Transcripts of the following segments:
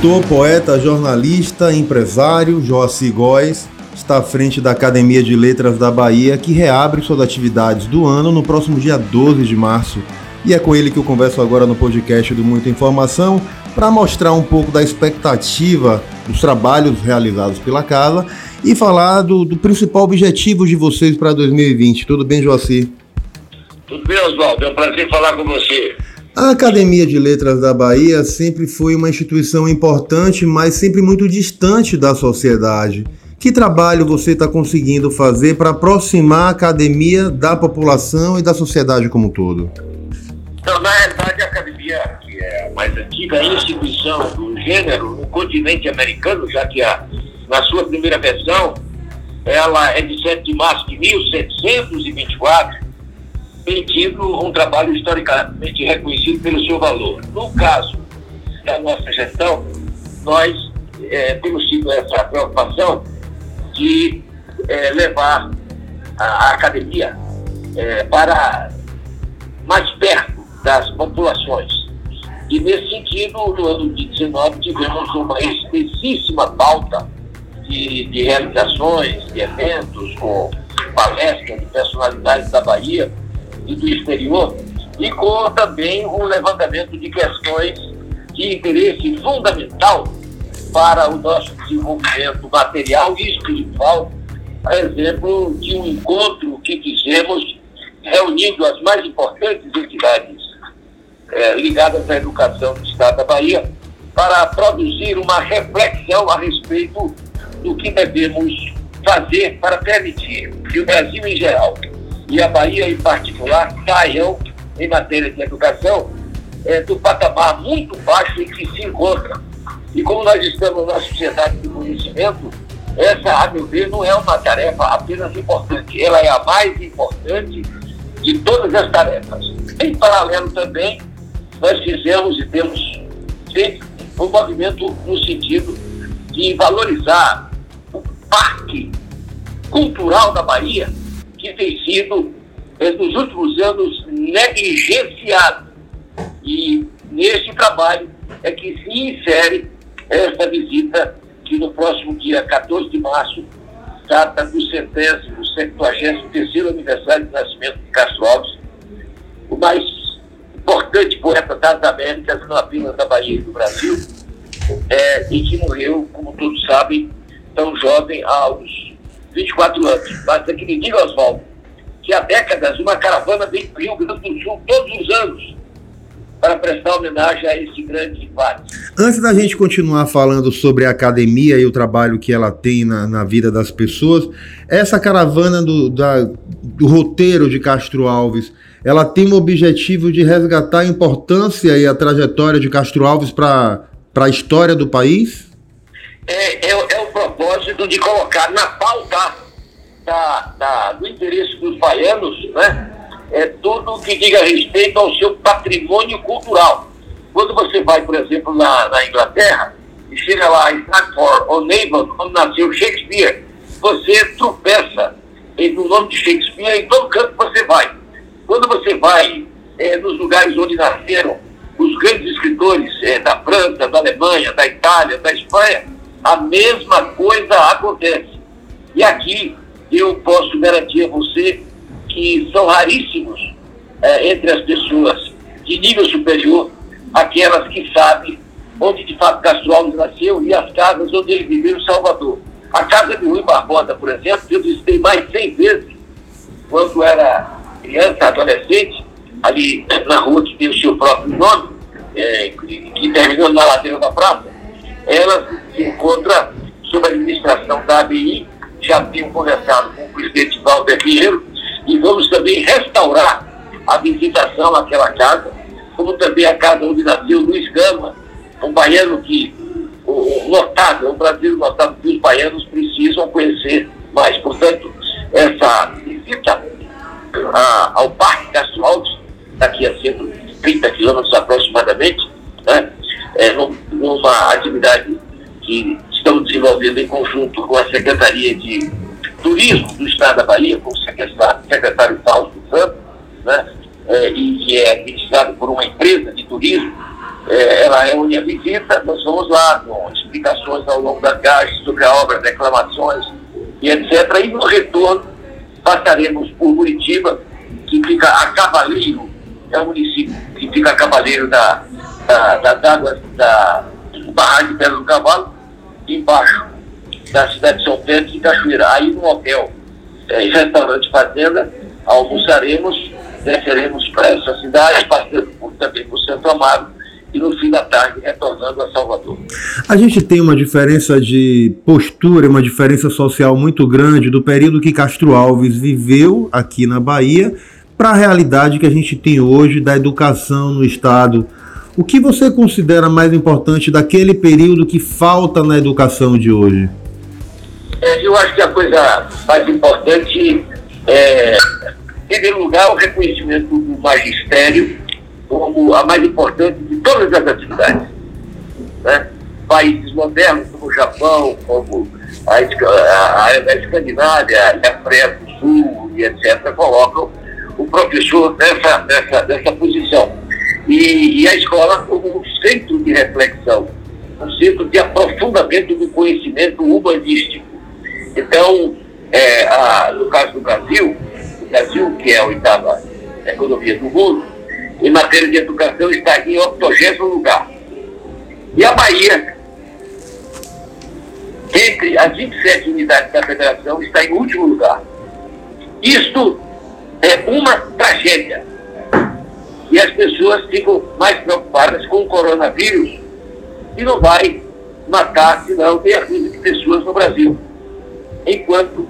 escritor, poeta, jornalista, empresário, Joaci Góes está à frente da Academia de Letras da Bahia, que reabre suas atividades do ano no próximo dia 12 de março. E é com ele que eu converso agora no podcast do Muita Informação para mostrar um pouco da expectativa dos trabalhos realizados pela casa e falar do, do principal objetivo de vocês para 2020. Tudo bem, Joaci? Tudo bem, Oswaldo. É um prazer falar com você. A Academia de Letras da Bahia sempre foi uma instituição importante, mas sempre muito distante da sociedade. Que trabalho você está conseguindo fazer para aproximar a academia da população e da sociedade como um todo? Então, na realidade, a academia, que é a mais antiga instituição do gênero no continente americano, já que a, na sua primeira versão ela é de 7 de março de 1724, tem um trabalho historicamente reconhecido pelo seu valor. No caso da nossa gestão, nós é, temos tido essa preocupação de é, levar a, a academia é, para mais perto das populações. E, nesse sentido, no ano de 19, tivemos uma espessíssima pauta de, de realizações, de eventos, com palestras de personalidades da Bahia, do exterior, e com também um levantamento de questões de interesse fundamental para o nosso desenvolvimento material e espiritual, a exemplo de um encontro que fizemos reunindo as mais importantes entidades é, ligadas à educação do Estado da Bahia, para produzir uma reflexão a respeito do que devemos fazer para permitir que o Brasil em geral e a Bahia em particular saiam, em matéria de educação, é, do patamar muito baixo em que se encontra. E como nós estamos numa sociedade de conhecimento, essa, a meu ver, não é uma tarefa apenas importante, ela é a mais importante de todas as tarefas. Em paralelo também, nós fizemos e temos feito um movimento no sentido de valorizar o parque cultural da Bahia, que tem sido, eh, nos últimos anos, negligenciado. E nesse trabalho é que se insere esta visita, que no próximo dia 14 de março trata do centésimo, 73 aniversário de nascimento de Castro Alves, o mais importante poeta das Américas, não apenas da Bahia e do Brasil, é, e que morreu, como todos sabem, tão jovem, aos 24 anos. Basta que me diga, Oswaldo, que há décadas uma caravana vem para o Rio Grande do Sul todos os anos para prestar homenagem a esse grande embate. Antes da gente continuar falando sobre a academia e o trabalho que ela tem na, na vida das pessoas, essa caravana do, da, do roteiro de Castro Alves, ela tem o objetivo de resgatar a importância e a trajetória de Castro Alves para a história do país? é, é, é, propósito de colocar na pauta da, da, do interesse dos baianos né, é tudo que diga respeito ao seu patrimônio cultural. Quando você vai, por exemplo, na, na Inglaterra e chega lá em Stratford ou Naval, onde nasceu Shakespeare, você tropeça no nome de Shakespeare em todo canto que você vai. Quando você vai é, nos lugares onde nasceram os grandes escritores é, da França, da Alemanha, da Itália, da Espanha, a mesma coisa acontece. E aqui eu posso garantir a você que são raríssimos é, entre as pessoas de nível superior aquelas que sabem onde de fato Castro Alves nasceu e as casas onde ele viveu em Salvador. A casa de Rui Barbosa, por exemplo, eu visitei mais de 100 vezes quando era criança, adolescente, ali na rua que tem o seu próprio nome, é, que terminou na ladeira da praça ela se encontra sob a administração da ABI, já tenho conversado com o presidente Walter Pinheiro, e vamos também restaurar a visitação àquela casa, como também a casa onde nasceu Luiz Gama, um baiano que, o, notável, um brasileiro notável que os baianos precisam conhecer mais. Portanto, essa visita a, ao Parque Castro Alves, daqui a 130 quilômetros aproximadamente, né, é, numa atividade que estamos desenvolvendo em conjunto com a Secretaria de Turismo do Estado da Bahia, com o secretário, Fausto Santos, né, é, e que é administrado por uma empresa de turismo é, ela reúne a visita, nós vamos lá com explicações ao longo das viagem sobre a obra, reclamações e etc. E no retorno passaremos por Muritiba, que fica a cavaleiro, é o município que fica a cavaleiro da, da, das águas da Barra de Pedra do Cavalo, embaixo da cidade de São Pedro e Cachoeira. Aí no hotel é, restaurante Fazenda, almoçaremos, desceremos para essa cidade, passando por, também por Santo Amaro, e no fim da tarde retornando a Salvador. A gente tem uma diferença de postura, uma diferença social muito grande do período que Castro Alves viveu aqui na Bahia para a realidade que a gente tem hoje da educação no Estado. O que você considera mais importante daquele período que falta na educação de hoje? É, eu acho que a coisa mais importante é, em primeiro lugar, o reconhecimento do magistério como a mais importante de todas as atividades. Né? Países modernos como o Japão, como a, a, a Escandinávia, a Coreia do Sul e etc., colocam o professor nessa, nessa, nessa posição. E, e a escola como um centro de reflexão, um centro de aprofundamento do conhecimento humanístico. Então, é, a, no caso do Brasil, o Brasil, que é a oitava economia do mundo, em matéria de educação está em 80 lugar. E a Bahia, entre as 27 unidades da federação, está em último lugar. Isto é uma tragédia. E as pessoas ficam mais preocupadas com o coronavírus, que não vai matar, senão, meia dúzia de pessoas no Brasil. Enquanto,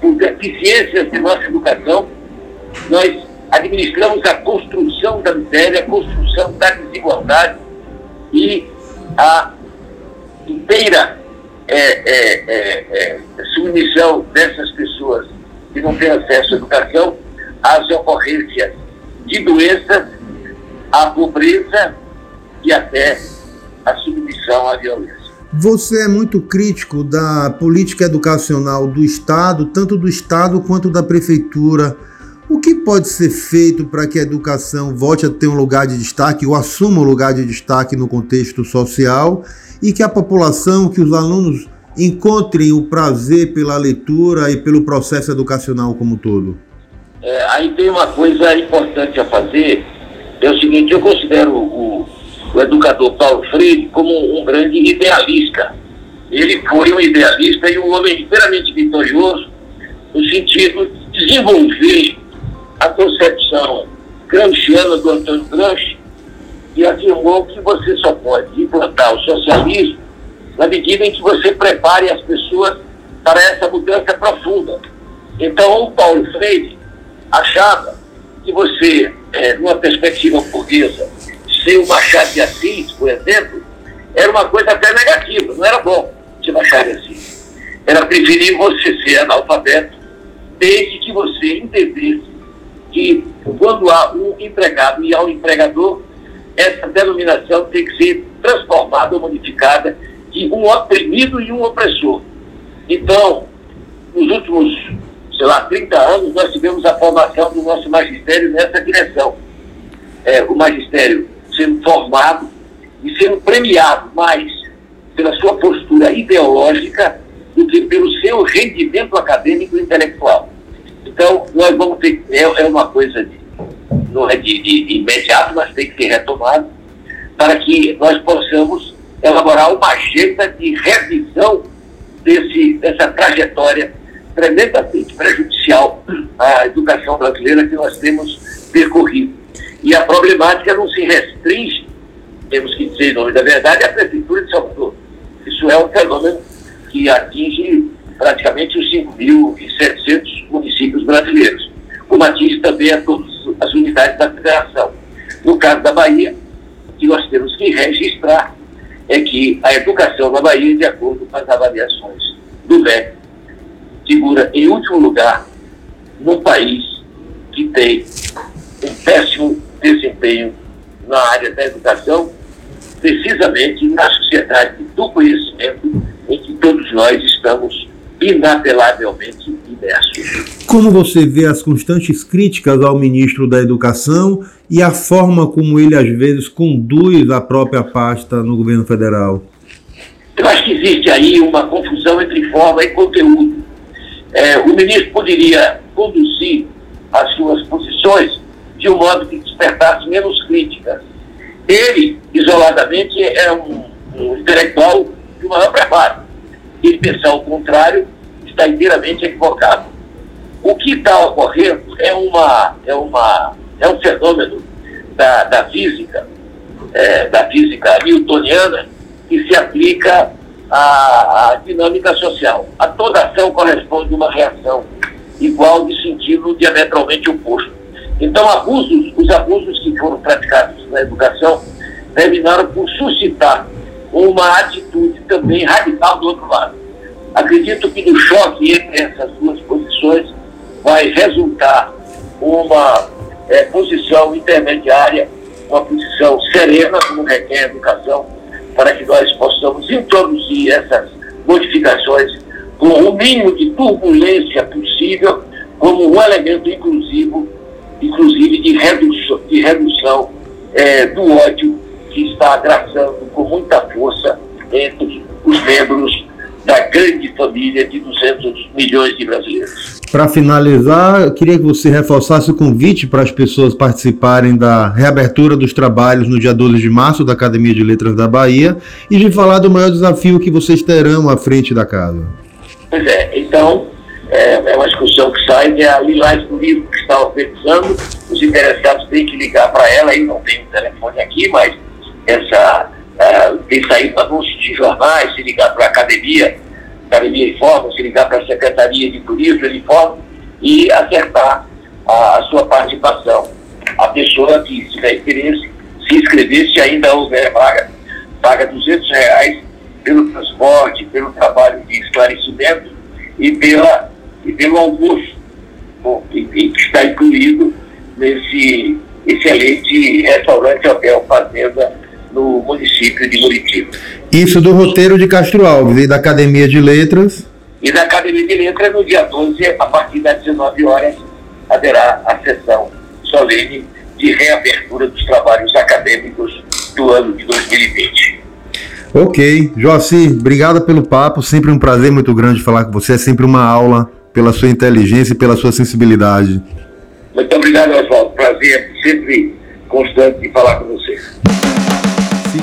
por deficiências de nossa educação, nós administramos a construção da miséria, a construção da desigualdade e a inteira é, é, é, é, submissão dessas pessoas que não têm acesso à educação às ocorrências de doenças, à pobreza e até a submissão à violência. Você é muito crítico da política educacional do Estado, tanto do Estado quanto da Prefeitura o que pode ser feito para que a educação volte a ter um lugar de destaque ou assuma um lugar de destaque no contexto social e que a população, que os alunos encontrem o prazer pela leitura e pelo processo educacional como um todo? É, aí tem uma coisa importante a fazer, é o seguinte, eu considero o, o educador Paulo Freire como um grande idealista. Ele foi um idealista e um homem inteiramente vitorioso no sentido de desenvolver a concepção gramsciana do Antônio Gramsci e afirmou que você só pode implantar o socialismo na medida em que você prepare as pessoas para essa mudança profunda. Então, o Paulo Freire achava que você, é, numa perspectiva burguesa, ser o Machado de Assis, por exemplo, era uma coisa até negativa, não era bom ser Machado de Assis. Era preferir você ser analfabeto, desde que você entendesse que quando há um empregado e há um empregador, essa denominação tem que ser transformada ou modificada de um oprimido e um opressor. Então, nos últimos, sei lá, 30 anos, nós tivemos a formação do nosso magistério nessa direção. É, o magistério sendo formado e sendo premiado mais pela sua postura ideológica do que pelo seu rendimento acadêmico e intelectual. Então, nós vamos ter, é, é uma coisa de, não é de, de, de imediato, mas tem que ser retomado, para que nós possamos elaborar uma agenda de revisão desse, dessa trajetória tremendamente prejudicial à educação brasileira que nós temos percorrido. E a problemática não se restringe, temos que dizer em nome da verdade, à Prefeitura de Salvador. Isso é um fenômeno que atinge praticamente os 5.700 municípios brasileiros, como atinge também a todas as unidades da federação. No caso da Bahia, o que nós temos que registrar é que a educação na Bahia, de acordo com as avaliações do MEC, figura em último lugar no país que tem um péssimo desempenho na área da educação, precisamente na sociedade do conhecimento em que todos nós estamos inapelavelmente imerso. Como você vê as constantes críticas ao ministro da Educação e a forma como ele às vezes conduz a própria pasta no governo federal? Eu acho que existe aí uma confusão entre forma e conteúdo. É, o ministro poderia conduzir as suas posições de um modo que despertasse menos críticas. Ele, isoladamente, é um, um intelectual de maior preparo. Ele pensar o contrário está inteiramente equivocado. O que está ocorrendo é, uma, é, uma, é um fenômeno da, da física, é, da física newtoniana, que se aplica à, à dinâmica social. A toda ação corresponde uma reação igual de sentido diametralmente oposto. Então, abusos, os abusos que foram praticados na educação terminaram por suscitar uma atitude também radical do outro lado. Acredito que no choque entre essas duas posições vai resultar uma é, posição intermediária, uma posição serena, como requer a educação, para que nós possamos introduzir essas modificações com o mínimo de turbulência possível, como um elemento inclusivo, inclusive de redução, de redução é, do ódio que está agraçando com muita força entre os membros da grande família de 200 milhões de brasileiros. Para finalizar, eu queria que você reforçasse o convite para as pessoas participarem da reabertura dos trabalhos no dia 12 de março da Academia de Letras da Bahia e de falar do maior desafio que vocês terão à frente da casa. Pois é, então é, é uma discussão que sai de a Lilás do livro que está organizando. Os interessados têm que ligar para ela, aí não tem o telefone aqui, mas essa tem saído anúncios de jornais, se ligar para a academia, academia informa, se ligar para a Secretaria de Turismo, ele informa, e acertar a, a sua participação. A pessoa que tiver interesse, se inscrever, se ainda houver vaga, paga 200 reais pelo transporte, pelo trabalho de esclarecimento e, pela, e pelo almoço, bom, que, está incluído nesse excelente restaurante Hotel Fazenda município de Muritiba. Isso do roteiro de Castro Alves e da Academia de Letras? E da Academia de Letras, no dia 12, a partir das 19 horas, haverá a sessão solene de reabertura dos trabalhos acadêmicos do ano de 2020. Ok. Joaci, obrigado pelo papo. Sempre um prazer muito grande falar com você. É sempre uma aula pela sua inteligência e pela sua sensibilidade. Muito obrigado, Oswaldo. Prazer sempre constante de falar com você.